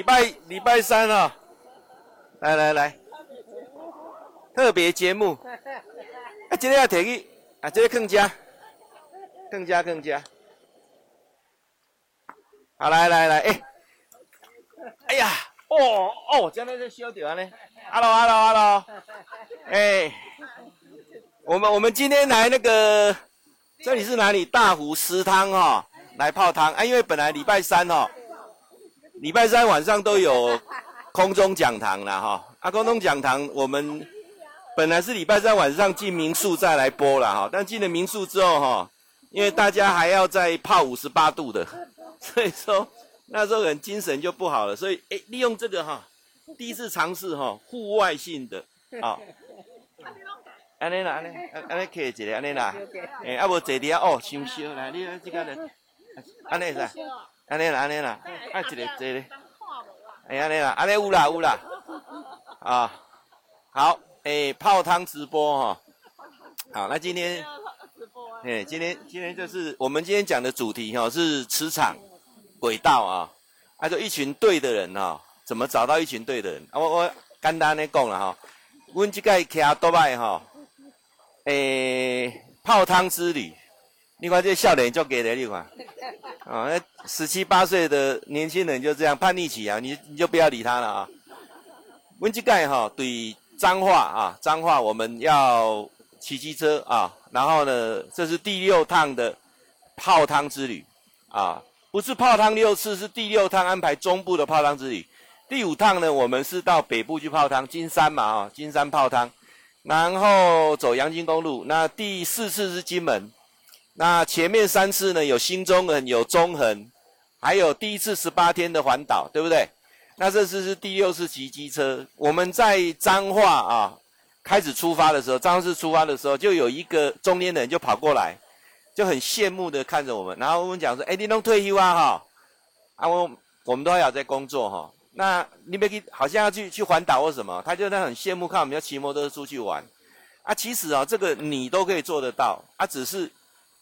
礼拜礼拜三哦，来来来，特别节目，啊，今天要提议，啊，这个更加，更加更加，好来来来，哎，哎呀，哦哦，将来就烧掉呢，hello hello hello，哎，我们我们今天来那个，这里是哪里？大湖石汤哦，来泡汤。啊，因为本来礼拜三哦。礼拜三晚上都有空中讲堂了哈，啊，空中讲堂我们本来是礼拜三晚上进民宿再来播了哈，但进了民宿之后哈，因为大家还要再泡五十八度的，所以说那时候人精神就不好了，所以哎，利用这个哈，第一次尝试哈，户外性的啊，安尼啦，安尼，安尼可以一个安尼啦，诶，啊无坐底下哦，伤烧来，你这个人，安尼是。安尼啦，安尼啦，啊，一个这个，哎，安尼啦，安尼有啦，有啦，啊，好，哎，泡汤直播哈，好，那今天，哎，今天今天就是我们今天讲的主题哈，是磁场轨道啊，啊，就一群对的人哈，怎么找到一群对的人？啊，我我简单的讲了哈，阮即个徛多摆哈，诶，泡汤之旅。你看这笑脸就给了你看，啊，那十七八岁的年轻人就这样叛逆期啊，你你就不要理他了啊。温基盖哈对脏话啊，脏话我们要骑机车啊，然后呢，这是第六趟的泡汤之旅啊，不是泡汤六次，是第六趟安排中部的泡汤之旅。第五趟呢，我们是到北部去泡汤，金山嘛啊，金山泡汤，然后走阳金公路。那第四次是金门。那前面三次呢，有新中横，有中横，还有第一次十八天的环岛，对不对？那这次是第六次骑机车。我们在彰化啊，开始出发的时候，彰化市出发的时候，就有一个中年人就跑过来，就很羡慕的看着我们，然后我们讲说：“哎，你都退休啊？哈，啊，我我们都还要在工作哈。那你别去，好像要去去环岛或什么？他就在很羡慕看我们要骑摩托车出去玩。啊，其实啊，这个你都可以做得到，啊，只是。”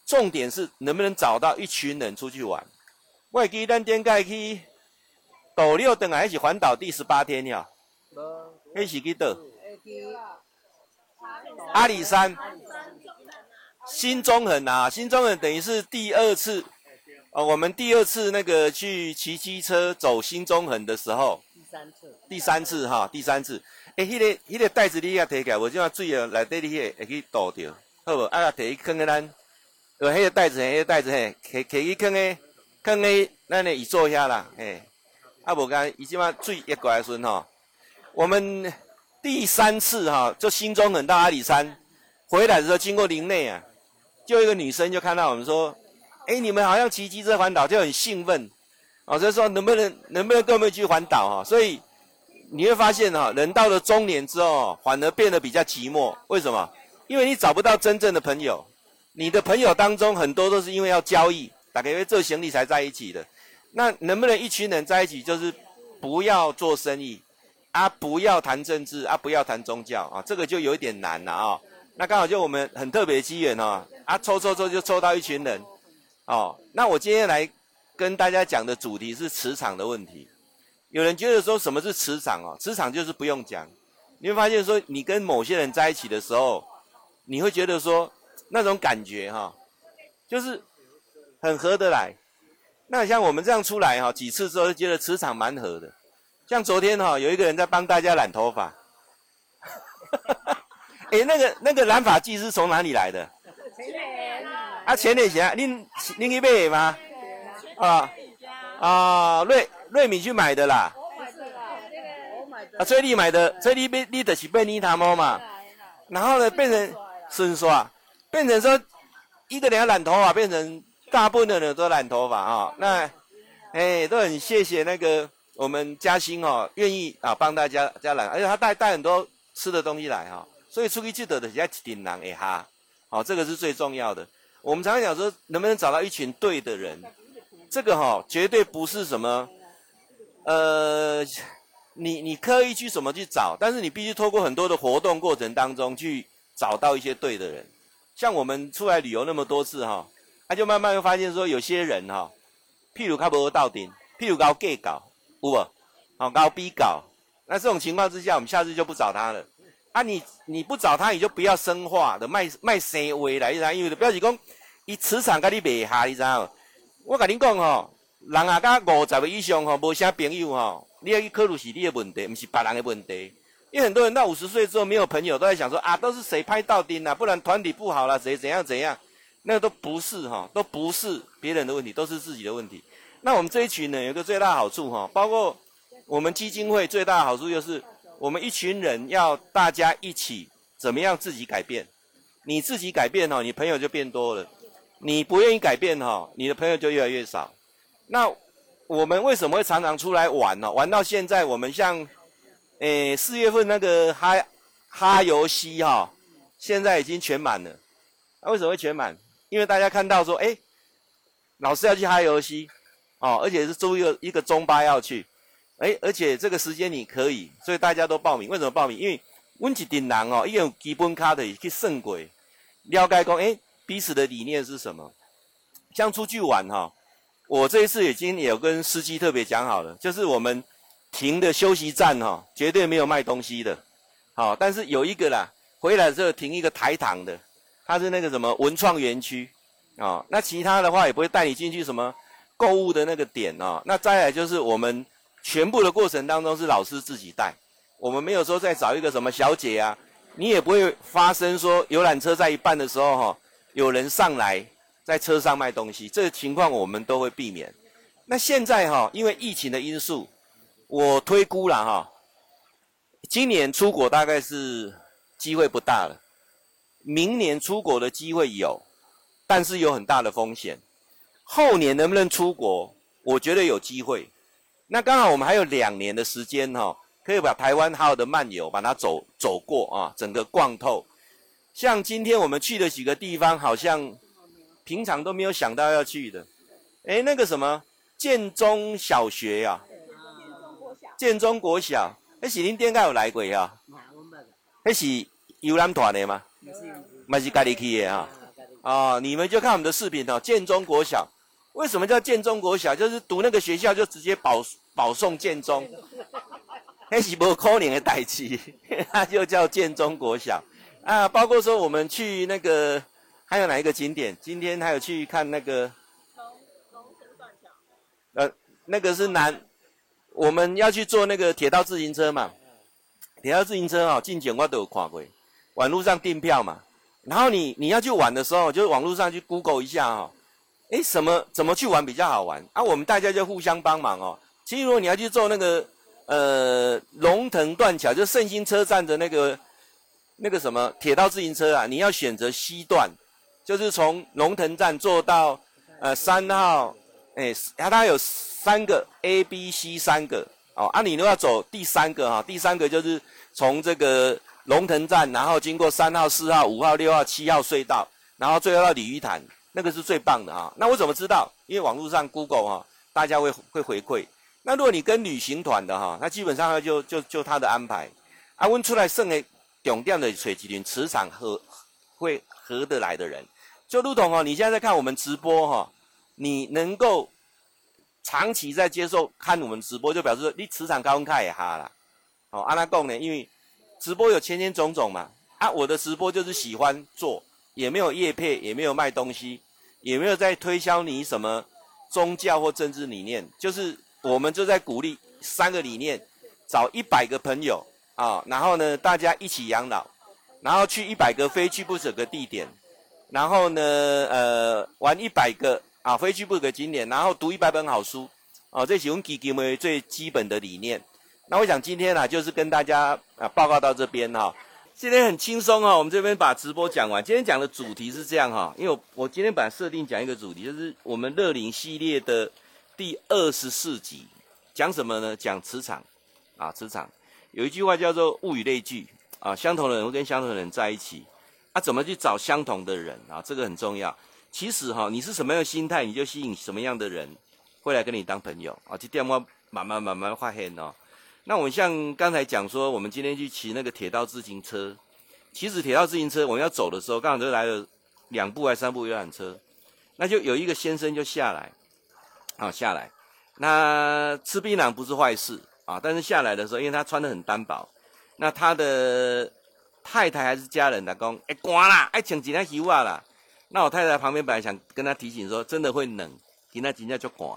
重点是能不能找到一群人出去玩？我记得咱点解去斗六等啊还是环岛第十八天呀？一起去的。阿里山。新中横啊，新中横等于是第二次哦，我们第二次那个去骑机车走新中横的时候。第三次。第三次哈，第三次。诶，迄个迄个袋子你也提起来，我就要水啊来底里个会去倒掉，好不？啊，提去放个咱。有黑的袋子，黑的袋子，嘿，可可以坑诶，坑诶，那你一坐一下啦，嘿，啊，无干，伊即马水一过来时吼，我们第三次哈，就新中横到阿里山，回来的时候经过林内啊，就一个女生就看到我们说，哎、你们好像骑机车环岛，就很兴奋，哦，所以说能不能能不能跟我们去环岛哈？所以你会发现哈，人到了中年之后，反而变得比较寂寞，为什么？因为你找不到真正的朋友。你的朋友当中很多都是因为要交易，大概因为做行李才在一起的。那能不能一群人在一起，就是不要做生意啊，不要谈政治啊，不要谈宗教啊，这个就有一点难了啊。那刚好就我们很特别的机缘哦，啊，抽抽抽就抽到一群人哦。那我今天来跟大家讲的主题是磁场的问题。有人觉得说什么是磁场哦？磁场就是不用讲，你会发现说你跟某些人在一起的时候，你会觉得说。那种感觉哈，就是很合得来。那像我们这样出来哈，几次之后就觉得磁场蛮合的。像昨天哈，有一个人在帮大家染头发。哎，那个那个染发剂是从哪里来的？前年啊，前年前，您您去买吗？啊啊，瑞瑞米去买的啦。啊，崔丽买的，崔丽被你的是被你他猫嘛。然后呢，变成伸缩。变成说，一个人要染头发，变成大部分的人都染头发啊、哦。那，哎，都很谢谢那个我们嘉兴哦，愿意啊帮大家加染，而且他带带很多吃的东西来哈、哦。所以出去记得的要顶人哎哈，好，这个是最重要的。我们常常讲说，能不能找到一群对的人，这个哈、哦、绝对不是什么，呃，你你刻意去什么去找，但是你必须透过很多的活动过程当中去找到一些对的人。像我们出来旅游那么多次哈，他就慢慢会发现说，有些人哈，譬如他不到顶，譬如搞 gay 搞，有无？好高逼搞。那这种情况之下，我们下次就不找他了。啊你，你不找他，你就不要生化的卖卖生话来，你知道？因为表示讲，伊磁场跟你袂合，你知道？我跟你讲吼，人啊，甲五十个以上吼，无啥朋友吼，你要去考虑是你的问题，不是别人的问题。因为很多人到五十岁之后没有朋友，都在想说啊，都是谁拍到钉了，不然团体不好了，谁怎样怎样？那都不是哈，都不是别人的问题，都是自己的问题。那我们这一群人有个最大的好处哈，包括我们基金会最大的好处就是，我们一群人要大家一起怎么样自己改变，你自己改变哈，你朋友就变多了。你不愿意改变哈，你的朋友就越来越少。那我们为什么会常常出来玩呢？玩到现在，我们像，诶四月份那个哈哈游戏哈，现在已经全满了。那为什么会全满？因为大家看到说，诶老师要去哈游戏，哦，而且是周一一个中巴要去，诶而且这个时间你可以，所以大家都报名。为什么报名？因为温吉丁人哦，因为有基本卡的去胜过，了解讲，诶彼此的理念是什么？像出去玩哈，我这一次已经有跟司机特别讲好了，就是我们停的休息站哈，绝对没有卖东西的。好，但是有一个啦，回来之后停一个台糖的，它是那个什么文创园区啊。那其他的话也不会带你进去什么购物的那个点啊。那再来就是我们全部的过程当中是老师自己带，我们没有说再找一个什么小姐啊，你也不会发生说游览车在一半的时候哈。有人上来在车上卖东西，这个情况我们都会避免。那现在哈，因为疫情的因素，我推估了哈，今年出国大概是机会不大了。明年出国的机会有，但是有很大的风险。后年能不能出国，我觉得有机会。那刚好我们还有两年的时间哈，可以把台湾好的漫游，把它走走过啊，整个逛透。像今天我们去的几个地方，好像平常都没有想到要去的。哎，那个什么建中小学呀、建中国小，那是恁店该有来过呀？那是游览团的吗？那是家里去的哈。哦，你们就看我们的视频哦。建中国小，为什么叫建中国小？就是读那个学校就直接保保送建中，那是不可能的代志，它就叫建中国小。啊，包括说我们去那个，还有哪一个景点？今天还有去看那个龙龙腾断桥。呃，那个是南，我们要去坐那个铁道自行车嘛。铁道自行车啊，进前我都有看过，网络上订票嘛。然后你你要去玩的时候，就是网络上去 Google 一下哈。诶，什么怎么去玩比较好玩？啊，我们大家就互相帮忙哦。其实如果你要去坐那个呃龙腾断桥，就胜兴车站的那个。那个什么铁道自行车啊，你要选择西段，就是从龙腾站坐到呃三号，哎，它它有三个 A、B、C 三个哦，啊，你都要走第三个哈、第三个就是从这个龙腾站，然后经过三号、四号、五号、六号、七号隧道，然后最后到鲤鱼潭，那个是最棒的哈、那我怎么知道？因为网络上 Google 哈、大家会会回馈。那如果你跟旅行团的哈，那基本上就就就他的安排，啊，问出来剩诶。重点的水麒麟磁场合会合得来的人，就如同哦，你现在在看我们直播哈，你能够长期在接受看我们直播，就表示你磁场高温卡也哈啦。好，阿拉贡呢，因为直播有千千种种嘛，啊，我的直播就是喜欢做，也没有业配，也没有卖东西，也没有在推销你什么宗教或政治理念，就是我们就在鼓励三个理念，找一百个朋友。啊、然后呢，大家一起养老，然后去一百个非去不可的地点，然后呢，呃，玩一百个啊非去不可的景点，然后读一百本好书，哦，这是我们基金会最基本的理念。那我想今天呢、啊，就是跟大家啊报告到这边哈、今天很轻松哈、哦，我们这边把直播讲完。今天讲的主题是这样哈、因为我我今天本来设定讲一个主题，就是我们乐龄系列的第二十四集，讲什么呢？讲磁场啊，磁场。有一句话叫做“物以类聚”，啊，相同的人会跟相同的人在一起，啊，怎么去找相同的人啊？这个很重要。其实哈，你是什么样的心态，你就吸引什么样的人会来跟你当朋友啊。这电话慢慢慢慢发现哦。那我们像刚才讲说，我们今天去骑那个铁道自行车，其实铁道自行车我们要走的时候，刚好就来了两部还三部游览车，那就有一个先生就下来，啊，下来。那吃槟榔不是坏事啊，但是下来的时候，因为他穿得很单薄，那他的太太还是家人的讲，哎，寒啦，哎穿几件衣服啦。那我太太旁边本来想跟他提醒说，真的会冷，今天今天就拐，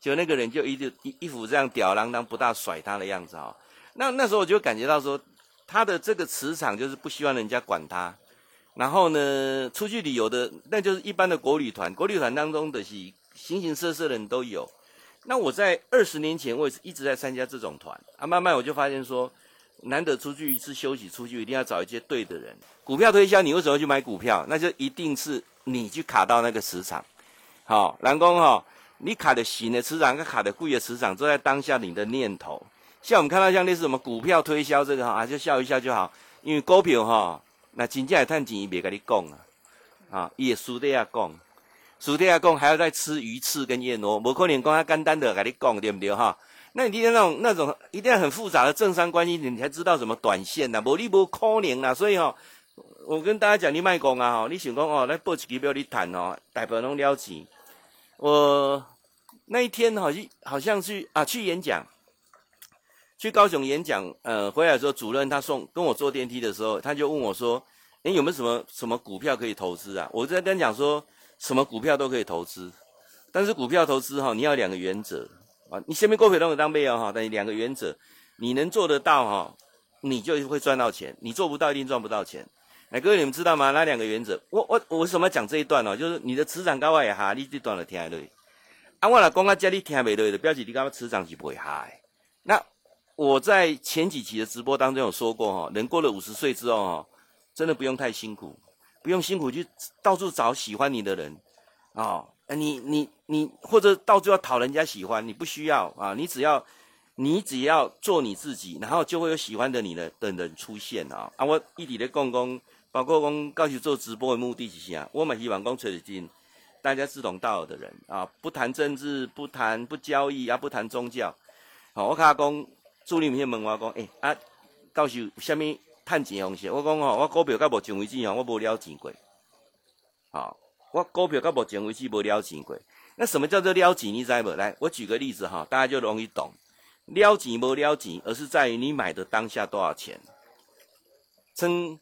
结果那个人就一直一一副这样吊儿郎当、不大甩他的样子啊。那那时候我就感觉到说，他的这个磁场就是不希望人家管他。然后呢，出去旅游的那就是一般的国旅团，国旅团当中的是形形色色的人都有。那我在二十年前，我也是一直在参加这种团啊，慢慢我就发现说，难得出去一次休息，出去一定要找一些对的人。股票推销，你为什么去买股票？那就一定是你去卡到那个磁场。好，南宫哈，你卡的行的磁场跟卡的贵的磁场，都在当下你的念头。像我们看到像类似什么股票推销这个哈，就笑一笑就好，因为股票哈。那真正会赚钱，伊别跟你讲啊，啊，伊也输在遐讲，输在遐讲，还要再吃鱼翅跟燕窝，无可能讲他简单的跟你讲，对不对哈？那你今天那种那种一定要很复杂的政商关系，你才知道什么短线呐，无你无可能啦。所以哈，我跟大家讲，你卖讲啊，哈，你想讲哦，来报一支票你谈哦，大部分拢了钱。我那一天好像好像去啊去演讲。去高雄演讲，呃，回来的时候，主任他送跟我坐电梯的时候，他就问我说：“诶，有没有什么什么股票可以投资啊？”我在跟讲说，什么股票都可以投资，但是股票投资哈，你要两个原则啊，你下面股票都有当备哦哈，但是两个原则，你能做得到哈，你就会赚到钱；你做不到，一定赚不到钱。来，各位你们知道吗？那两个原则，我我我为什么要讲这一段哦？就是你的磁场高外哈，你这段了听得落。啊，我来讲啊，这你听没对的，表示你刚刚磁场是不会哈。那。我在前几期的直播当中有说过哈，人过了五十岁之后哈，真的不用太辛苦，不用辛苦去到处找喜欢你的人啊，你你你或者到最后讨人家喜欢，你不需要啊，你只要你只要做你自己，然后就会有喜欢的你的的人出现啊。啊，我一直在讲讲，包括讲告诉做直播的目的是啥，我们希望讲找进大家志同道合的人啊，不谈政治，不谈不交易啊，不谈宗教。好，我卡讲。助理们问我讲，诶、欸，啊，到时有啥物趁钱方式？我讲吼，我股票到目前为止吼，我无了钱过。好，我股票到目前为止无了钱过。那什么叫做了钱？你知无？来，我举个例子哈，大家就容易懂。了钱无了钱，而是在于你买的当下多少钱。称，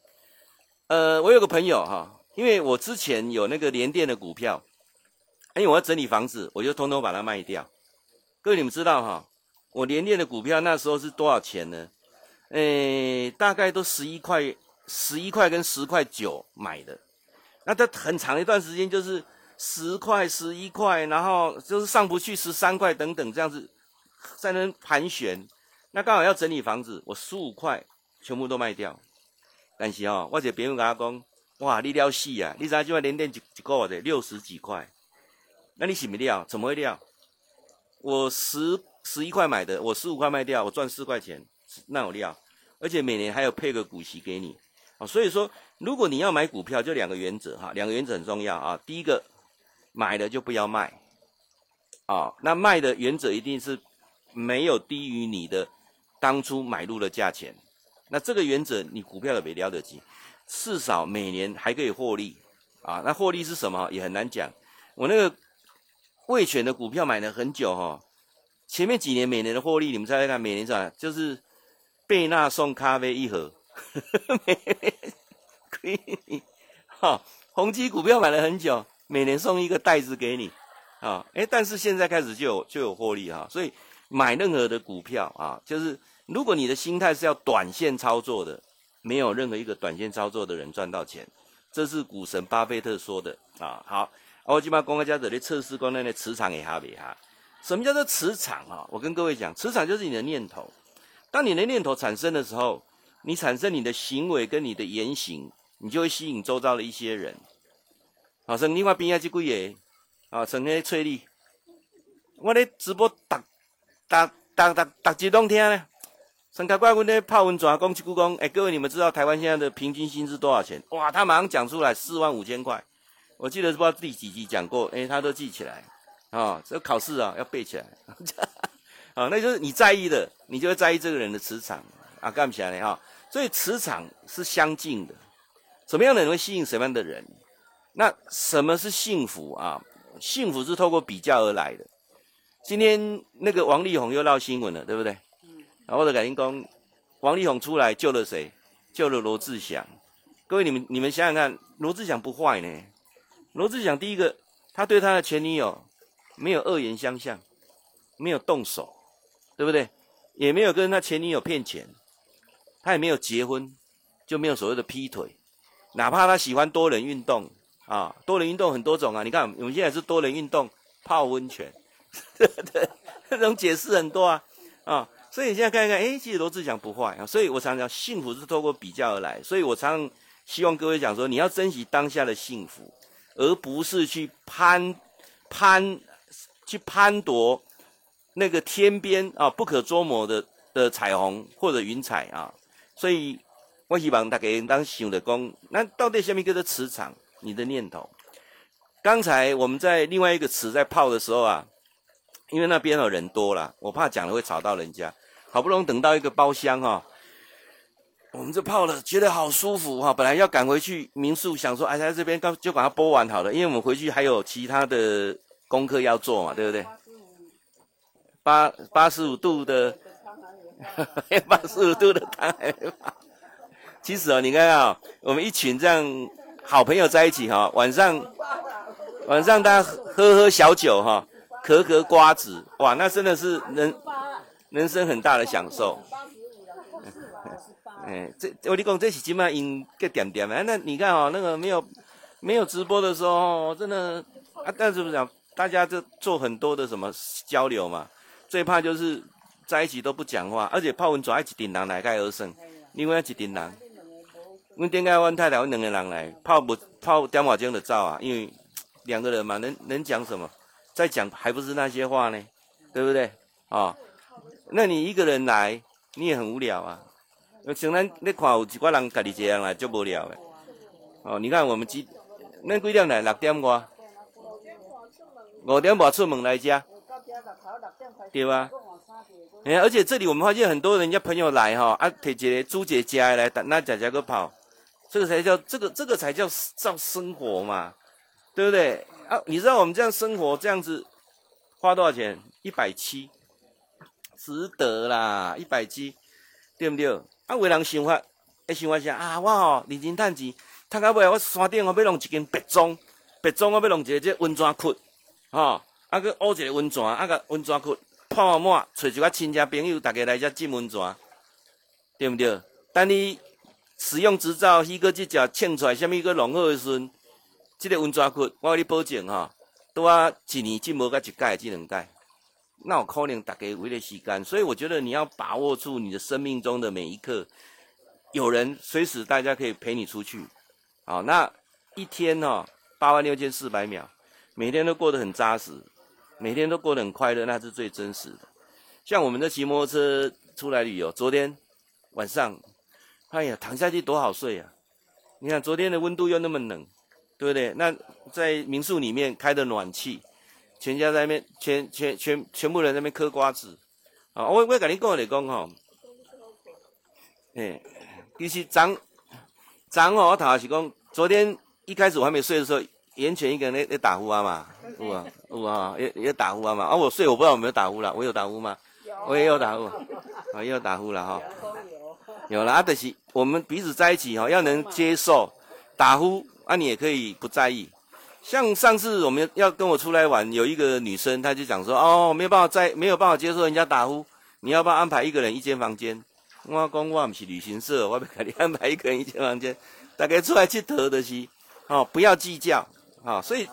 呃，我有个朋友哈，因为我之前有那个联电的股票，因为我要整理房子，我就通通把它卖掉。各位你们知道哈？我联电的股票那时候是多少钱呢？诶，大概都十一块，十一块跟十块九买的。那它很长一段时间就是十块、十一块，然后就是上不去十三块等等这样子在那盘旋。那刚好要整理房子，我十五块全部都卖掉。但是哦，我这朋友跟他讲，哇，你了死啊！你知道就联电一一个的六十几块，那你是不了？怎么会了？我十。十一块买的，我十五块卖掉，我赚四块钱，那有料，而且每年还有配个股息给你，啊，所以说如果你要买股票，就两个原则哈，两个原则很重要啊。第一个，买了就不要卖，啊，那卖的原则一定是没有低于你的当初买入的价钱，那这个原则你股票也别了得及，至少每年还可以获利，啊，那获利是什么也很难讲。我那个味全的股票买了很久哈。前面几年每年的获利，你们猜猜看，每年是吧？就是贝纳送咖啡一盒，每年可以，哈，宏基股票买了很久，每年送一个袋子给你，啊，诶，但是现在开始就有就有获利哈，所以买任何的股票啊，就是如果你的心态是要短线操作的，没有任何一个短线操作的人赚到钱，这是股神巴菲特说的啊。好，我今把公开家的测试光那的磁场也哈别哈。什么叫做磁场啊？我跟各位讲，磁场就是你的念头。当你的念头产生的时候，你产生你的行为跟你的言行，你就会吸引周遭的一些人。好，像你看边下这几个，啊，成天催你。我咧直播，逐逐逐逐逐集拢听咧。上开怪阮咧泡温泉，讲一句讲，哎，各位你们知道台湾现在的平均薪资多少钱？哇，他马上讲出来四万五千块。我记得是不知道第几集讲过，哎，他都记起来。啊、哦，这考试啊要背起来，啊，那就是你在意的，你就会在意这个人的磁场啊，干不起来呢哈。所以磁场是相近的，什么样的人会吸引什么样的人？那什么是幸福啊？幸福是透过比较而来的。今天那个王力宏又闹新闻了，对不对？然后我的感应讲，王力宏出来救了谁？救了罗志祥。各位你们你们想想看，罗志祥不坏呢。罗志祥第一个，他对他的前女友没有恶言相向，没有动手，对不对？也没有跟他前女友骗钱，他也没有结婚，就没有所谓的劈腿。哪怕他喜欢多人运动啊，多人运动很多种啊。你看我们现在是多人运动泡温泉，对对？这种解释很多啊啊。所以你现在看一看，哎，其实罗志祥不坏啊。所以我常常讲，幸福是透过比较而来。所以我常常希望各位讲说，你要珍惜当下的幸福，而不是去攀攀去攀夺那个天边啊不可捉摸的的彩虹或者云彩啊。所以。我希望大家当想的讲，那到底什么叫做磁场？你的念头。刚才我们在另外一个池在泡的时候啊，因为那边有人多了，我怕讲了会吵到人家。好不容易等到一个包厢哈，我们这泡了觉得好舒服哈。本来要赶回去民宿，想说哎，在这边刚就把它播完好了，因为我们回去还有其他的功课要做嘛，对不对？八八十五度的，八十五度的汤。其实哦，你看啊，我们一群这样好朋友在一起哈，晚上晚上大家喝喝小酒哈，嗑嗑瓜子，哇，那真的是人人生很大的享受。哎，这我跟你讲，这是起码应个点点嘛。那你看哦，那个没有没有直播的时候，真的啊，但是不是讲大家就做很多的什么交流嘛？最怕就是在一起都不讲话，而且泡温泉一顶人来盖而胜，另外一顶人。阮点解阮太太阮两个人来泡不泡点瓦钟的照啊？因为两个人嘛，能能讲什么？再讲还不是那些话呢？对不对？啊、哦，那你一个人来，你也很无聊啊。像咱你看有一寡人家己一个人来就无聊的。哦，你看我们几，恁几点来？六点外，五点半出门来家，对吧？哎，而且这里我们发现很多人家朋友来哈，啊，提一个煮一个吃的来，那家家个泡。这个才叫这个这个才叫叫生活嘛，对不对啊？你知道我们这样生活这样子花多少钱？一百七，值得啦，一百七，对不对？啊，有人想法，哎，想法是啊，我哦，认真赚钱，赚到尾我山顶我要弄一间别庄，别庄我要弄一个这温泉窟，哈，啊个挖一个温泉，啊个温泉窟泡满，找一个亲戚朋友，大家来这浸温泉，对不对？但你。使用执照，迄个只只称出来，什么一个浓厚的时阵，这个温泉窟，我给你保证哈，都啊一年浸无个一届，只两届，那有可能大家为了时间，所以我觉得你要把握住你的生命中的每一刻，有人随时大家可以陪你出去，好，那一天哦，八万六千四百秒，每天都过得很扎实，每天都过得很快乐，那是最真实的。像我们的骑摩托车出来旅游，昨天晚上。哎呀，躺下去多好睡啊！你看昨天的温度又那么冷，对不对？那在民宿里面开的暖气，全家在那边，全全全全部人在那边嗑瓜子啊！我我跟你讲来讲哈，哎，其实昨昨哦，我头是讲，昨天一开始我还没睡的时候，眼前一个人在在打呼啊嘛，有啊有啊，也也打呼啊嘛。啊，我睡我不知道有没有打呼了，我有打呼吗？我也有打呼，啊，也有打呼了哈。有了啊，但是我们彼此在一起哈，要能接受打呼啊，你也可以不在意。像上次我们要跟我出来玩，有一个女生，她就讲说哦，没有办法在，没有办法接受人家打呼，你要不要安排一个人一间房间？我讲我不是旅行社，我要给你安排一个人一间房间，大家出来去投的是哦，不要计较啊。所以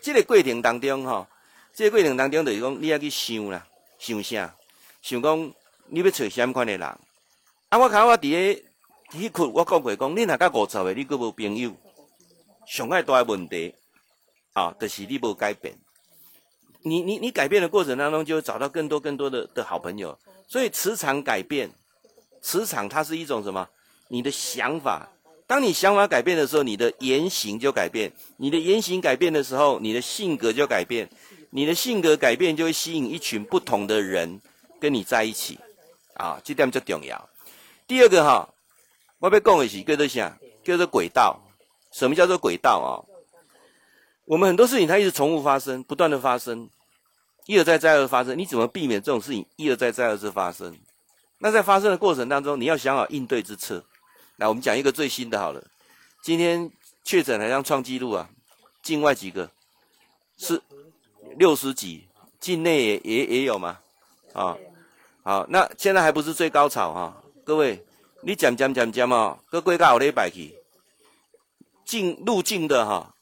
这个过程当中哈，这个过程当中就是讲你要去想啦，想啥？想讲你要找什么款的人？啊！我看我伫个迄群，我讲过讲，你若甲五十个，你阁无朋友，上爱大个问题啊，就是你无改变。你你你改变的过程当中，就会找到更多更多的的好朋友。所以磁场改变，磁场它是一种什么？你的想法。当你想法改变的时候，你的言行就改变。你的言行改变的时候，你的性格就改变。你的性格改变，就会吸引一群不同的人跟你在一起。啊，这点就重要。第二个哈，我要讲的是叫做啥？叫做轨道。什么叫做轨道啊？我们很多事情它一直重复发生，不断的发生。一而再再而发生，你怎么避免这种事情一而再再而次发生？那在发生的过程当中，你要想好应对之策。来，我们讲一个最新的好了。今天确诊好像创纪录啊，境外几个是六十几，境内也也也有嘛？啊，好，那现在还不是最高潮哈、啊，各位，你讲讲讲讲嘛，各归到我礼拜去，进入境的哈，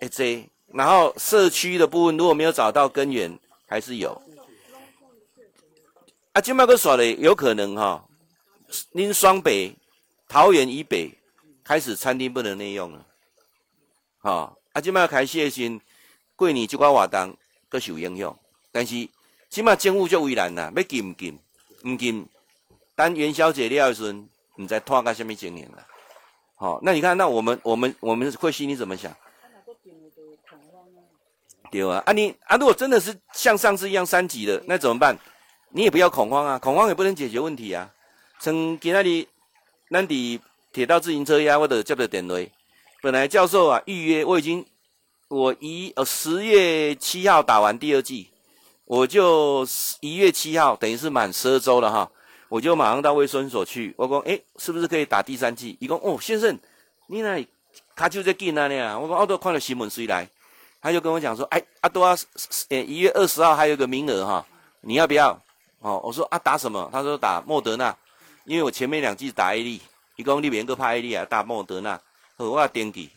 哎这，然后社区的部分如果没有找到根源，还是有。啊，今麦个耍的有可能哈，您双北、桃园以北开始餐厅不能内用了，哈，啊，今麦开始的时，过年这块活动都受影响，但是今麦政府就为难啦，要禁唔禁？唔禁，等元宵节了时阵，唔知拖到什么情形了。好，那你看，那我们我们我们会心你怎么想？对啊，啊你啊，如果真的是像上次一样三级的，那怎么办？你也不要恐慌啊，恐慌也不能解决问题啊。从今仔日，咱伫铁道自行车呀，我都接到电话。本来教授啊预约，我已经我一呃十月七号打完第二剂，我就一月七号等于是满十二周了哈，我就马上到卫生所去。我讲诶，是不是可以打第三剂？伊讲哦，先生，你那里卡就在近那里啊。我讲哦，都看了新闻谁来？他就跟我讲说，哎，阿多啊，诶，一月二十号还有个名额哈，你要不要？哦，我说啊，打什么？他说打莫德纳，因为我前面两剂打 A 粒，一共你免个拍 A 利啊，打莫德纳。我登记，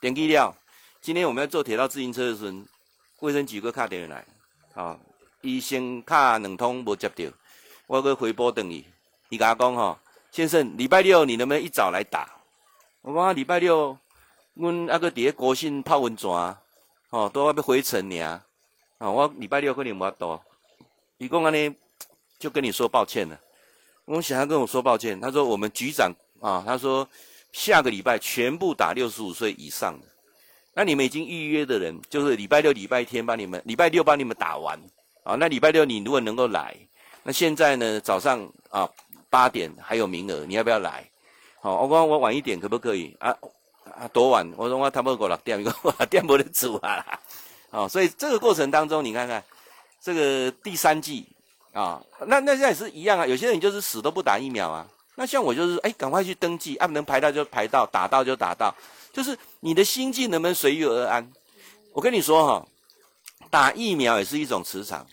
登记了。今天我们要坐铁道自行车的时候，卫生局个卡电话来，啊、哦，医生卡两通没接到，我个回拨等伊，伊甲我讲吼，先生，礼拜六你能不能一早来打？我讲礼拜六，阮阿个伫个国信泡温泉，哦，都要要回程呢，啊，我礼拜六可能无法度，伊讲安尼。就跟你说抱歉了，我想要跟我说抱歉。他说我们局长啊，他说下个礼拜全部打六十五岁以上的。那你们已经预约的人，就是礼拜六、礼拜天帮你们，礼拜六帮你们打完啊。那礼拜六你如果能够来，那现在呢早上啊八点还有名额，你要不要来？好，我讲我晚一点可不可以？啊啊多晚？我说我差不多六点，一个六点没得煮啊。好，所以这个过程当中，你看看这个第三季。啊、那那现在也是一样啊。有些人就是死都不打疫苗啊。那像我就是，哎，赶快去登记，啊、能排到就排到，打到就打到。就是你的心境能不能随遇而安？我跟你说哈、打疫苗也是一种磁场。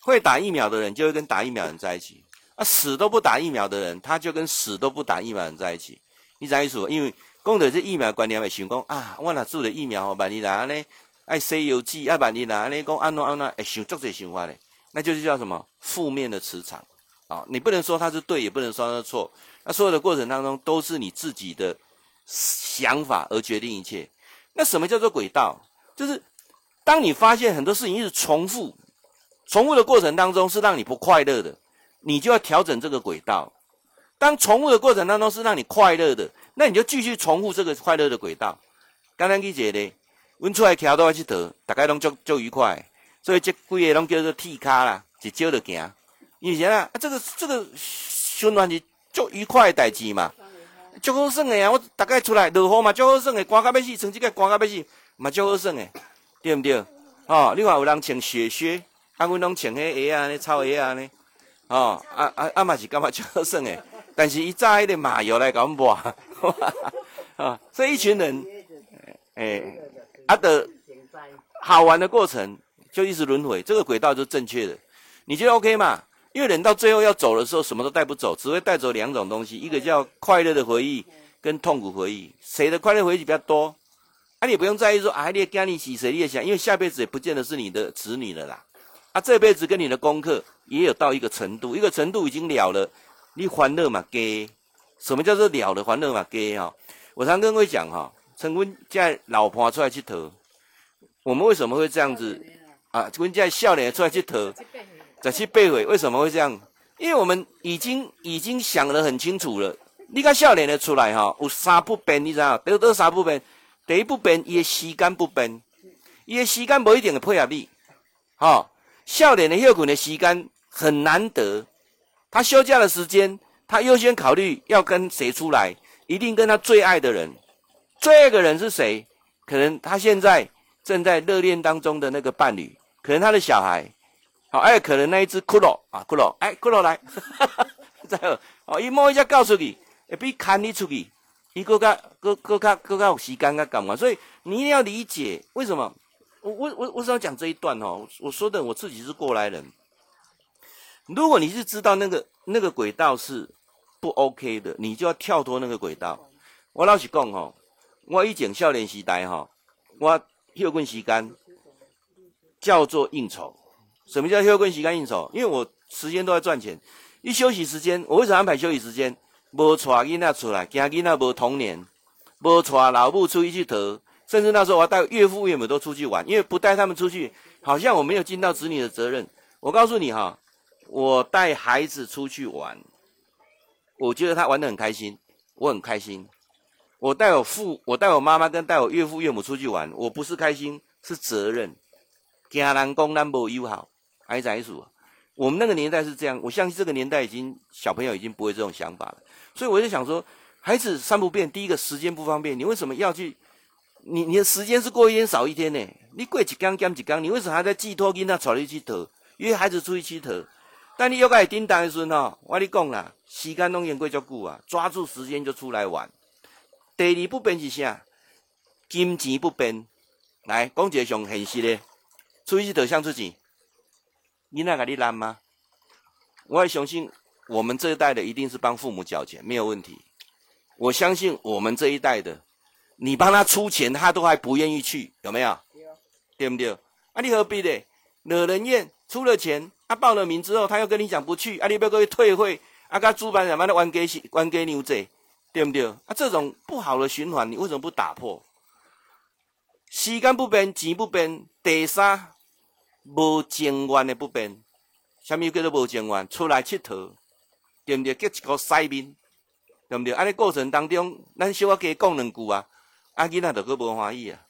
会打疫苗的人就会跟打疫苗人在一起，啊，死都不打疫苗的人，他就跟死都不打疫苗人在一起。你怎意思？因为讲的是疫苗观念，会想讲啊，我若做了疫苗，万一哪呢？爱西游记，啊，万一哪呢？讲安怎安怎，会想足这想法嘞。那就是叫什么负面的磁场啊！你不能说它是对，也不能说它是错。那所有的过程当中，都是你自己的想法而决定一切。那什么叫做轨道？就是当你发现很多事情一直重复，重复的过程当中是让你不快乐的，你就要调整这个轨道。当重复的过程当中是让你快乐的，那你就继续重复这个快乐的轨道。刚刚记者呢，温出来调都要去得，大家都就就愉快。所以这几个拢叫做铁卡啦，一招就行。以前啊，这个这个循环是足愉快的代志嘛，足好耍的啊！我大概出来落雨嘛，足好耍的，刮到要死，穿这个刮到要死，嘛足好耍的，对不对？哦，另外有人穿雪靴，啊，阮拢穿迄鞋啊，那草鞋啊，呢，哦，啊啊啊嘛是感觉足好耍的，但是伊炸迄个麻药来搞抹，哈哈哈！啊，所以一群人，诶、欸，啊的好玩的过程。就一直轮回，这个轨道就是正确的，你觉得 OK 吗？因为人到最后要走的时候，什么都带不走，只会带走两种东西，一个叫快乐的回忆跟痛苦回忆。谁的快乐回忆比较多？啊，你不用在意说啊，你的家里洗谁？你也想，因为下辈子也不见得是你的子女了啦。啊，这辈子跟你的功课也有到一个程度，一个程度已经了了，你欢乐嘛给？什么叫做了了欢乐嘛给？哈，我常跟各位讲哈，成婚在老婆出来去投，我们为什么会这样子？啊，阮这少年出来去投，十七八岁，为什么会这样？因为我们已经已经想得很清楚了。你看少年的出来哈，有三不变，你知道？得得三不变，第一不变，伊的时间不变，伊的时间不一定会配合你。哈、哦，少年的休困的时间很难得，他休假的时间，他优先考虑要跟谁出来，一定跟他最爱的人。最爱的人是谁？可能他现在正在热恋当中的那个伴侣。可能他的小孩，好，哎，可能那一只骷髅啊，骷髅，哎，骷髅来，哈 哈再有，哦，一摸一下告诉你，会比看你出去，一个个个个个个有时间个干嘛？所以你一定要理解为什么。我我我我是要讲这一段哦，我说的我自己是过来人。如果你是知道那个那个轨道是不 OK 的，你就要跳脱那个轨道。我老实讲哦，我以前少年时代吼，我休困时间叫做应酬。什么叫休困时间应酬？因为我时间都在赚钱，一休息时间，我为什么安排休息时间？无带囡仔出来，惊囡仔无童年，无带老母出去去佗。甚至那时候我要带岳父岳母都出去玩，因为不带他们出去，好像我没有尽到子女的责任。我告诉你哈，我带孩子出去玩，我觉得他玩得很开心，我很开心。我带我父，我带我妈妈跟带我岳父岳母出去玩，我不是开心，是责任。惊人讲咱无友好，还是怎样？我们那个年代是这样，我相信这个年代已经小朋友已经不会这种想法了。所以我就想说，孩子三不变，第一个时间不方便，你为什么要去？你你的时间是过一天少一天呢？你过一天减一天，你为什么还在寄托囡仔带你去佗？约孩子出去去佗？但你又该叮当的时候，我跟你讲啦，时间拢用过足久啊，抓住时间就出来玩。第二不变是啥？金钱不变。来，讲一个上现实的，出去去佗，想出钱，囡仔给你拦吗？我也相信我们这一代的一定是帮父母缴钱，没有问题。我相信我们这一代的。你帮他出钱，他都还不愿意去，有没有？对，对不对？啊，你何必呢？惹人厌，出了钱，他、啊、报了名之后，他又跟你讲不去，啊，你不要各位退会，啊，他主办人把他玩给玩给牛仔，对不对？啊，这种不好的循环，你为什么不打破？时间不变，钱不变，第三，无情愿的不变。什么叫做无情愿？出来佚佗，对不对？结一个塞面，对不对？安尼过程当中，咱小可加讲两句啊。阿囡仔都阁无欢喜啊，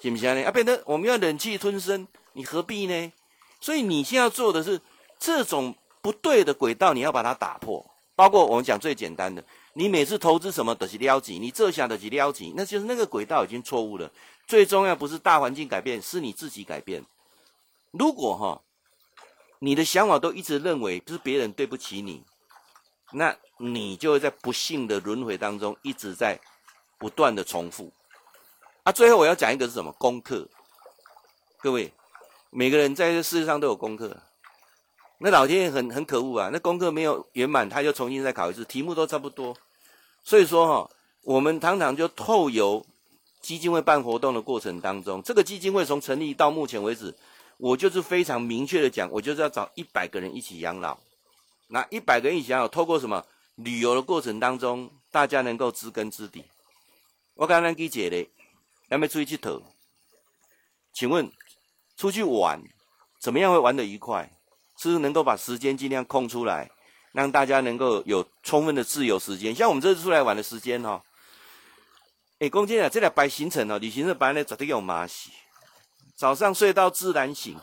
是不是呢？啊，变得我们要忍气吞声，你何必呢？所以你现在要做的是这种不对的轨道，你要把它打破。包括我们讲最简单的，你每次投资什么都是了钱，你这下都是了钱，那就是那个轨道已经错误了。最重要不是大环境改变，是你自己改变。如果哈，你的想法都一直认为是别人对不起你，那你就会在不幸的轮回当中一直在不断的重复。啊，最后我要讲一个是什么功课？各位，每个人在这世界上都有功课。那老天爷很很可恶啊，那功课没有圆满，他就重新再考一次，题目都差不多。所以说哈，我们常常就透由基金会办活动的过程当中，这个基金会从成立到目前为止，我就是非常明确的讲，我就是要找一百个人一起养老。那一百个人一起养老，透过什么旅游的过程当中，大家能够知根知底。我刚刚给解的。要没出去佗？请问出去玩怎么样会玩得愉快？是不是能够把时间尽量空出来，让大家能够有充分的自由时间？像我们这次出来玩的时间哈，哎，公鸡啊，这俩排行程哦，旅行社班呢绝对有马戏。早上睡到自然醒，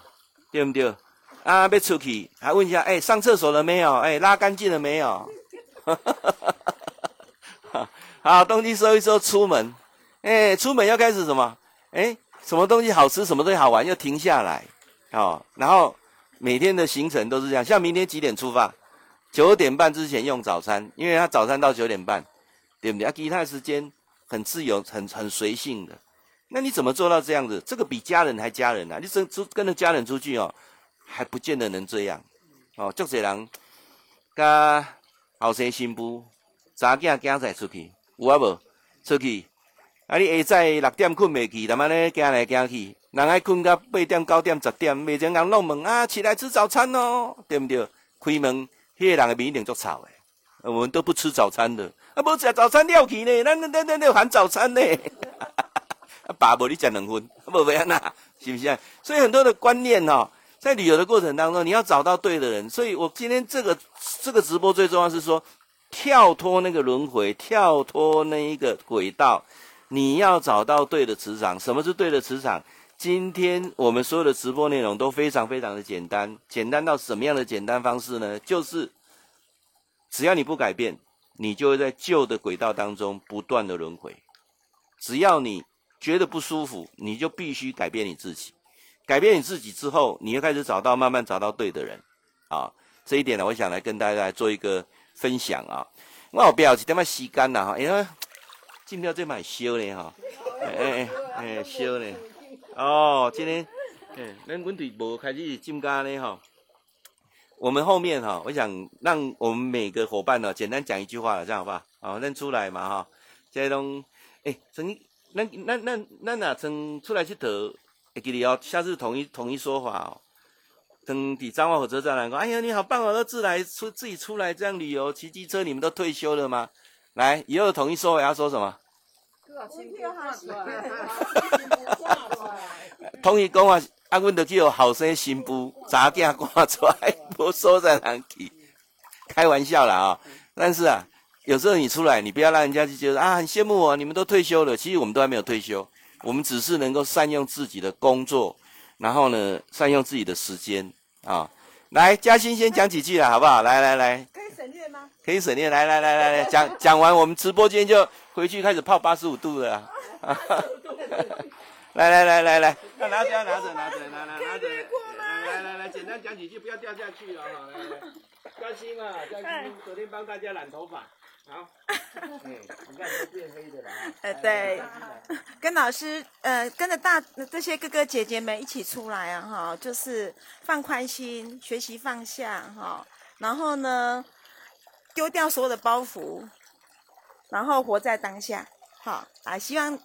对不对？啊，要出去还问一下，哎，上厕所了没有？哎，拉干净了没有？哈哈哈好，东西收一收，出门。哎，出门要开始什么？哎，什么东西好吃，什么东西好玩，要停下来，哦，然后每天的行程都是这样。像明天几点出发？九点半之前用早餐，因为他早餐到九点半，对不对？啊，其他时间很自由，很很随性的。那你怎么做到这样子？这个比家人还家人啊！你跟出跟着家人出去哦，还不见得能这样。哦，足侪人，甲后生新妇，查囝囝仔出去，有啊无？出去。啊！你下昼六点困未去，他妈呢，行来行去，人爱困到八点、九点、十点，未前人弄门啊，起来吃早餐哦，对不对？开门，迄个人的面一定足臭的。我们都不吃早餐的，啊，无食早餐了去呢，咱咱咱咱喊早餐呢。啊，爸无你食两分，无袂安那，是不是啊？所以很多的观念哦，在旅游的过程当中，你要找到对的人。所以我今天这个这个直播最重要是说，跳脱那个轮回，跳脱那一个轨道。你要找到对的磁场，什么是对的磁场？今天我们所有的直播内容都非常非常的简单，简单到什么样的简单方式呢？就是只要你不改变，你就会在旧的轨道当中不断的轮回。只要你觉得不舒服，你就必须改变你自己。改变你自己之后，你又开始找到慢慢找到对的人，啊，这一点呢，我想来跟大家来做一个分享啊。我后边有一点仔时间呐哈，因为今天这蛮烧的哈，哎哎哎烧的，哦，今天，哎，咱问题无开始进咖呢哈。我们后面哈，我想让我们每个伙伴呢，简单讲一句话了，这样好不好？好，认出来嘛哈。这种，哎，从那那那那哪从出来去得，会记得哦，下次统一统一说法哦。等抵彰化火车站来说，哎呀，你好棒哦，都自来出自己出来这样旅游骑机车，你们都退休了吗？来，以后统一说法要说什么？统一讲话。啊，阮着去有后生新妇查囝赶出来，无所在通去，开玩笑啦啊、哦！但是啊，有时候你出来，你不要让人家就觉得啊，很羡慕我，你们都退休了。其实我们都还没有退休，我们只是能够善用自己的工作，然后呢，善用自己的时间啊。来，嘉欣先讲几句了，好不好？来来来，可以省略吗？可以省略。来来来来来，讲讲完，我们直播间就回去开始泡八十五度了。来来来来来，拿着拿着拿着拿着拿拿拿着，来来来，简单讲几句，不要掉下去了哈。来来，嘉欣啊，嘉欣，昨天帮大家染头发，好，嗯，你看都变黑的了啊。呃，对，跟老师呃跟着大这些哥哥姐姐们一起出来啊哈，就是放宽心，学习放下哈，然后呢丢掉所有的包袱，然后活在当下，好啊，希望。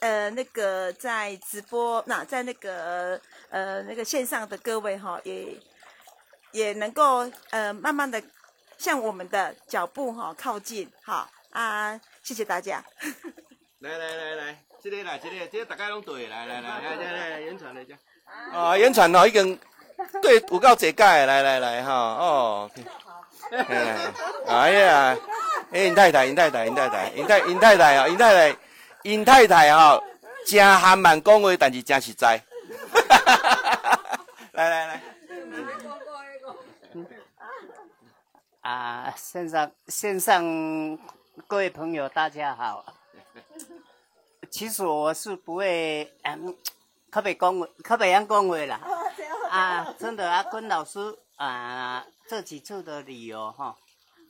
呃，那个在直播，那在那个呃那个线上的各位哈，也也能够呃慢慢的向我们的脚步哈靠近，好啊，谢谢大家。来来来来，这里来这里，这个大家拢对，来来来来来来，演 传来讲。啊，演传哦，已经对有够这届，来来来哈，哦。哎呀，哎，尹太太，尹太太，尹太太，尹太尹太太啊，尹太太。尹太太哈、哦，真含慢讲话，但是真实在。来来来，啊，线上线上各位朋友大家好。其实我是不会，嗯，可别讲话，可别样讲话啦。啊，真的啊，跟老师啊，这几次的旅游哈，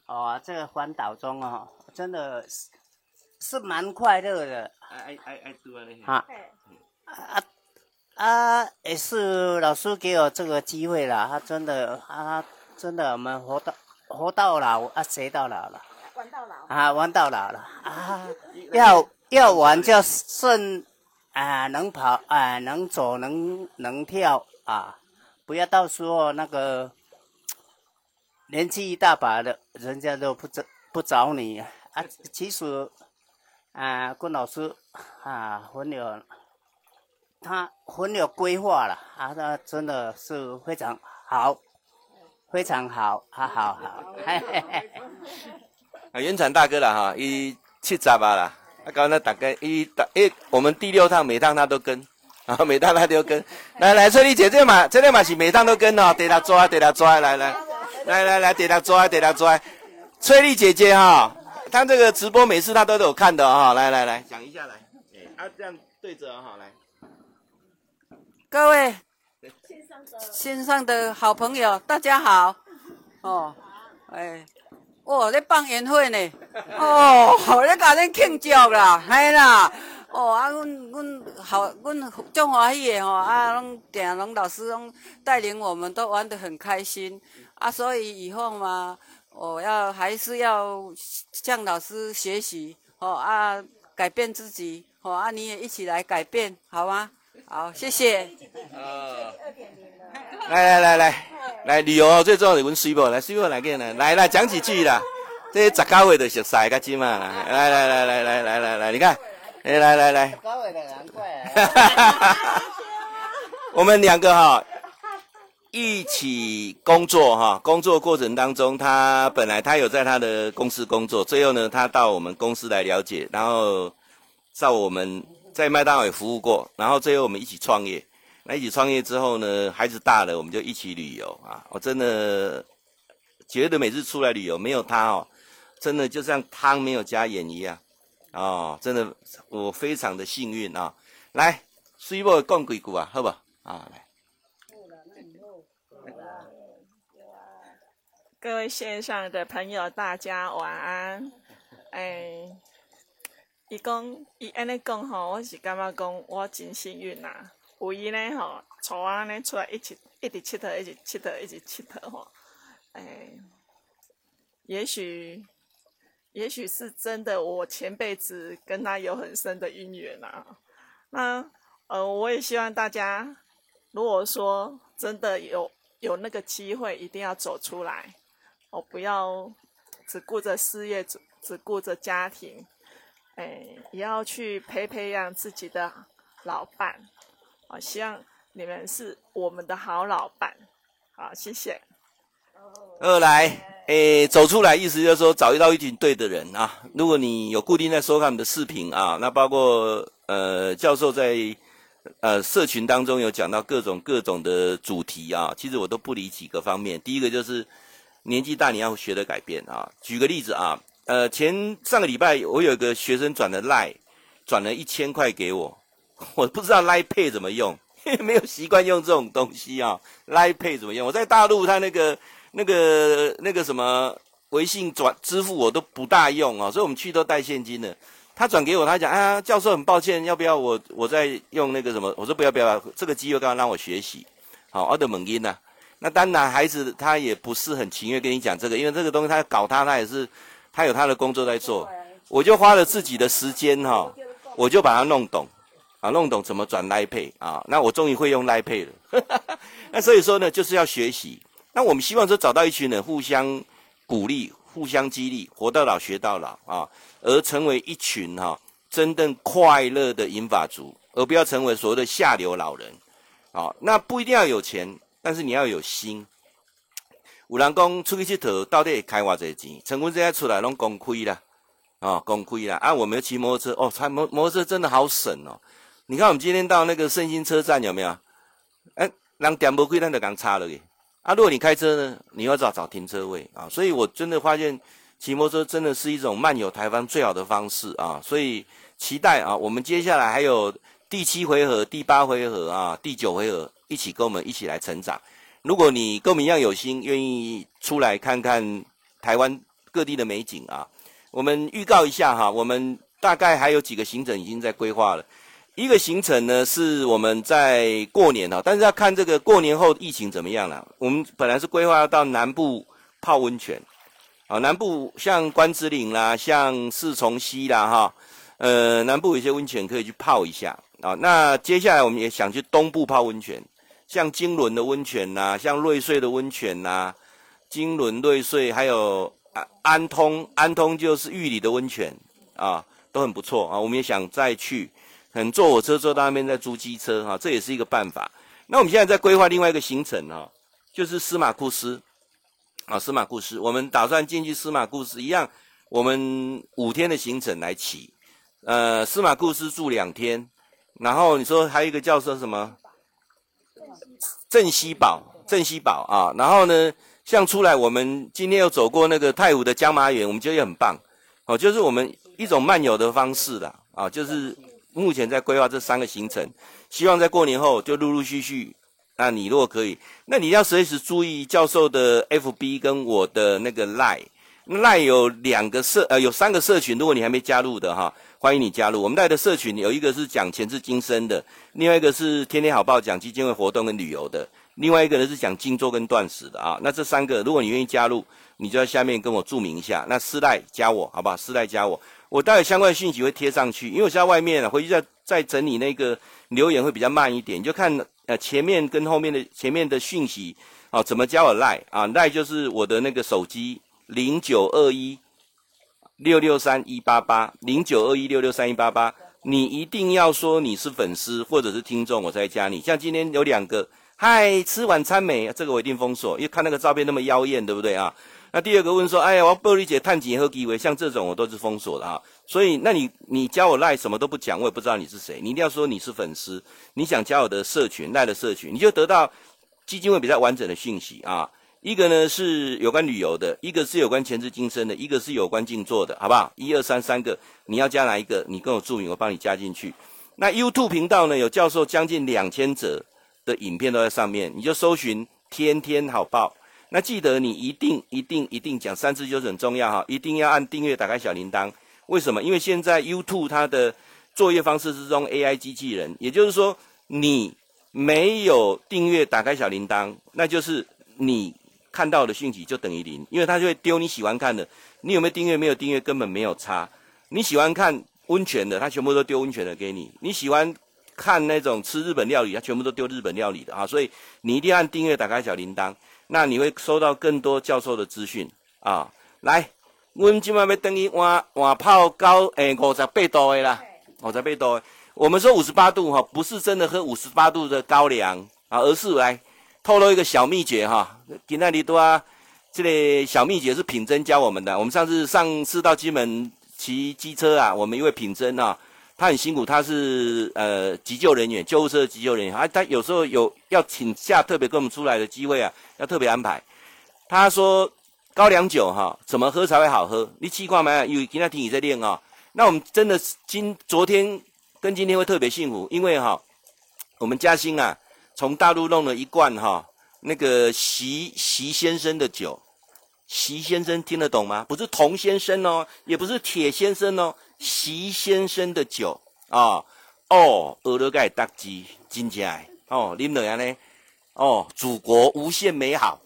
哦，这个环岛中哦，真的是。是蛮快乐的，爱爱爱多嘞，啊啊啊！也是老师给我这个机会了，他真的啊，真的我们活到活到老啊，学到老了，玩到老啊，玩到老了啊！要要玩就顺啊，能跑啊，能走能能跳啊，不要到时候那个年纪一大把的，人家都不找不找你啊，其实。啊，郭老师啊，很有他很有规划了啊，他真的是非常好，非常好，好好好。啊，原产大哥了哈，一七十吧啦，啊，刚才大概一打诶，我们第六趟每趟他都跟，啊，每趟他都跟。来来，翠丽姐这嘛，这里嘛是每趟都跟哦，得他抓，得他抓，来来，来来来，得他抓，得他抓。翠丽姐姐哈。他这个直播每次他都有看的哈，来来来，讲一下来，哎，啊这样对着哈，来，各位线上的好朋友，大家好，哦，哎，哦，在办宴会呢，哦，在搞恁庆祝啦，系啦，哦，啊，阮阮好，阮真欢喜的吼，啊，拢定拢老师拢带领我们都玩得很开心，啊，所以以后嘛。我要还是要向老师学习，哦啊，改变自己，哦啊，你也一起来改变，好吗？好，谢谢。呃，来来来来来旅游最重要的问水某，来水某来给来来来讲几句啦。这十九岁就熟悉个鸡嘛，来来来来来来来来，你看，哎来来来。十九岁的难怪。我们两个哈。一起工作哈，工作过程当中，他本来他有在他的公司工作，最后呢，他到我们公司来了解，然后在我们在麦当劳也服务过，然后最后我们一起创业。一起创业之后呢，孩子大了，我们就一起旅游啊。我真的觉得每次出来旅游没有他哦，真的就像汤没有加盐一样哦，真的我非常的幸运啊。来，水某讲几句啊，好不？啊，来。各位线上的朋友，大家晚安。哎，伊讲伊安尼讲吼，我是感觉讲我真幸运呐、啊。有伊呢吼，从安尼出来一起一直佚佗，一直佚佗，一直佚佗吼。哎，也许也许是真的，我前辈子跟他有很深的姻缘呐、啊。那呃，我也希望大家，如果说真的有有那个机会，一定要走出来。我不要只顾着事业，只只顾着家庭，哎，也要去培培养自己的老伴。好，希望你们是我们的好老板。好，谢谢。二来，诶，走出来，意思就是说找到一群对的人啊。如果你有固定在收看我们的视频啊，那包括呃教授在呃社群当中有讲到各种各种的主题啊，其实我都不离几个方面。第一个就是。年纪大，你要学的改变啊！举个例子啊，呃，前上个礼拜我有一个学生转了赖，转了一千块给我，我不知道 Line Pay 怎么用，没有习惯用这种东西啊。Line Pay 怎么用？我在大陆，他那个那个那个什么微信转支付我都不大用啊，所以我们去都带现金的。他转给我，他讲啊，教授很抱歉，要不要我我再用那个什么？我说不要不要，这个机会刚刚让我学习。好，我的猛音呐。那当然，孩子他也不是很情愿跟你讲这个，因为这个东西他搞他，他也是他有他的工作在做。我就花了自己的时间哈，我就把它弄懂，啊，弄懂怎么转 Line Pay 啊。那我终于会用 Line Pay 了。那所以说呢，就是要学习。那我们希望说找到一群人互相鼓励、互相激励，活到老学到老啊，而成为一群哈真正快乐的银发族，而不要成为所谓的下流老人啊。那不一定要有钱。但是你要有心。有人讲出去佚佗，到底开偌济钱？成功这些出来拢公亏啦，啊、哦，公亏啦！啊，我们骑摩托车，哦，骑摩摩托车真的好省哦。你看我们今天到那个圣心车站有没有？哎，人点无亏，咱就刚插了耶。啊，如果你开车呢，你要找找停车位啊。所以我真的发现骑摩托车真的是一种漫游台湾最好的方式啊。所以期待啊，我们接下来还有第七回合、第八回合啊、第九回合。一起跟我们一起来成长。如果你跟我们一样有心，愿意出来看看台湾各地的美景啊，我们预告一下哈，我们大概还有几个行程已经在规划了。一个行程呢是我们在过年啊，但是要看这个过年后疫情怎么样了。我们本来是规划要到南部泡温泉，啊，南部像关子岭啦，像四重溪啦哈，呃，南部有些温泉可以去泡一下啊。那接下来我们也想去东部泡温泉。像金轮的温泉呐、像瑞穗的温泉呐、金轮、瑞穗，还有安安通，安通就是玉里的温泉啊，都很不错啊。我们也想再去，很坐火车坐到那边再租机车哈、这也是一个办法。那我们现在在规划另外一个行程哈、就是司马库斯啊，司马库斯，我们打算进去司马库斯一样，我们五天的行程来骑，呃，司马库斯住两天，然后你说还有一个叫做什么？镇西堡，镇西堡啊，然后呢，像出来，我们今天又走过那个太湖的江马园，我们觉得也很棒，哦，就是我们一种漫游的方式啦，啊，就是目前在规划这三个行程，希望在过年后就陆陆续续。那你如果可以，那你要随时注意教授的 FB 跟我的那个 Line，Line 有两个社，呃，有三个社群，如果你还没加入的哈。欢迎你加入我们带的社群，有一个是讲前世今生的，另外一个是天天好报讲基金会活动跟旅游的，另外一个呢是讲静坐跟断食的啊。那这三个，如果你愿意加入，你就在下面跟我注明一下。那私赖加我，好不好？私赖加我，我待会相关的讯息会贴上去，因为我现在外面回去再再整理那个留言会比较慢一点，就看呃前面跟后面的前面的讯息啊，怎么加我赖啊？赖就是我的那个手机零九二一。六六三一八八零九二一六六三一八八，你一定要说你是粉丝或者是听众，我才加你。像今天有两个，嗨，吃晚餐没？这个我一定封锁，因为看那个照片那么妖艳，对不对啊？那第二个问说，哎呀，我玻璃姐探几何机会？像这种我都是封锁的啊。所以，那你你加我赖什么都不讲，我也不知道你是谁。你一定要说你是粉丝，你想加我的社群赖的社群，你就得到基金会比较完整的讯息啊。一个呢是有关旅游的，一个是有关前世今生的，一个是有关静坐的，好不好？一二三三个，你要加哪一个？你跟我注明，我帮你加进去。那 YouTube 频道呢，有教授将近两千则的影片都在上面，你就搜寻天天好报。那记得你一定一定一定讲三次就是很重要哈，一定要按订阅，打开小铃铛。为什么？因为现在 YouTube 它的作业方式是用 AI 机器人，也就是说你没有订阅，打开小铃铛，那就是你看到的讯息就等于零，因为它就会丢你喜欢看的。你有没有订阅？没有订阅根本没有差。你喜欢看温泉的，它全部都丢温泉的给你；你喜欢看那种吃日本料理，它全部都丢日本料理的啊。所以你一定要按订阅，打开小铃铛。那你会收到更多教授的资讯啊！来，我们今晚要等于换换泡高诶五十八度的啦，五十八度的。我们说五十八度哈，不是真的喝五十八度的高粱啊，而是来透露一个小秘诀哈。啊。吉纳里多啊，这个小秘诀是品珍教我们的。我们上次上次到金门骑机车啊，我们一位品珍啊。他很辛苦，他是呃急救人员，救护车急救人员。啊，他有时候有要请假，特别跟我们出来的机会啊，要特别安排。他说高粱酒哈，怎么喝才会好喝？你气挂没？有？有今天听你在练啊。那我们真的今昨天跟今天会特别幸福，因为哈，我们嘉兴啊，从大陆弄了一罐哈，那个席席先生的酒。席先生听得懂吗？不是童先生哦，也不是铁先生哦。习先生的酒啊，哦，俄罗盖大吉金家哦，啉落安呢，哦，祖国无限美好，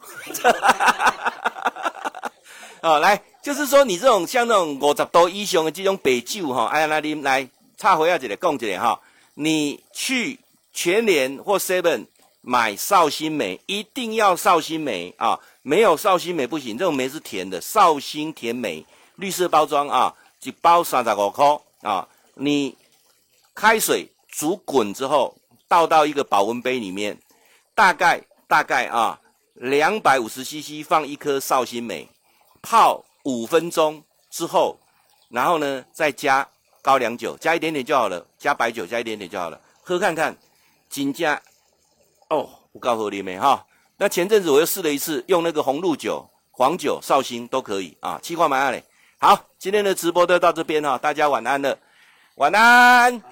哈哈哈哈哈！来，就是说你这种像那种五十度以上的这种白酒哈，哎呀，来啉来，插回啊，这里讲这里哈，你去全联或 Seven 买绍兴梅，一定要绍兴梅啊，没有绍兴梅不行，这种梅是甜的，绍兴甜梅，绿色包装啊。一包三十五块啊！你开水煮滚之后，倒到一个保温杯里面，大概大概啊，两百五十 CC 放一颗绍兴梅，泡五分钟之后，然后呢再加高粱酒，加一点点就好了，加白酒加一点点就好了，喝看看，金价哦，我告诉你们哈。那前阵子我又试了一次，用那个红露酒、黄酒、绍兴都可以啊，气化蛮好嘞。好，今天的直播就到这边哈，大家晚安了，晚安。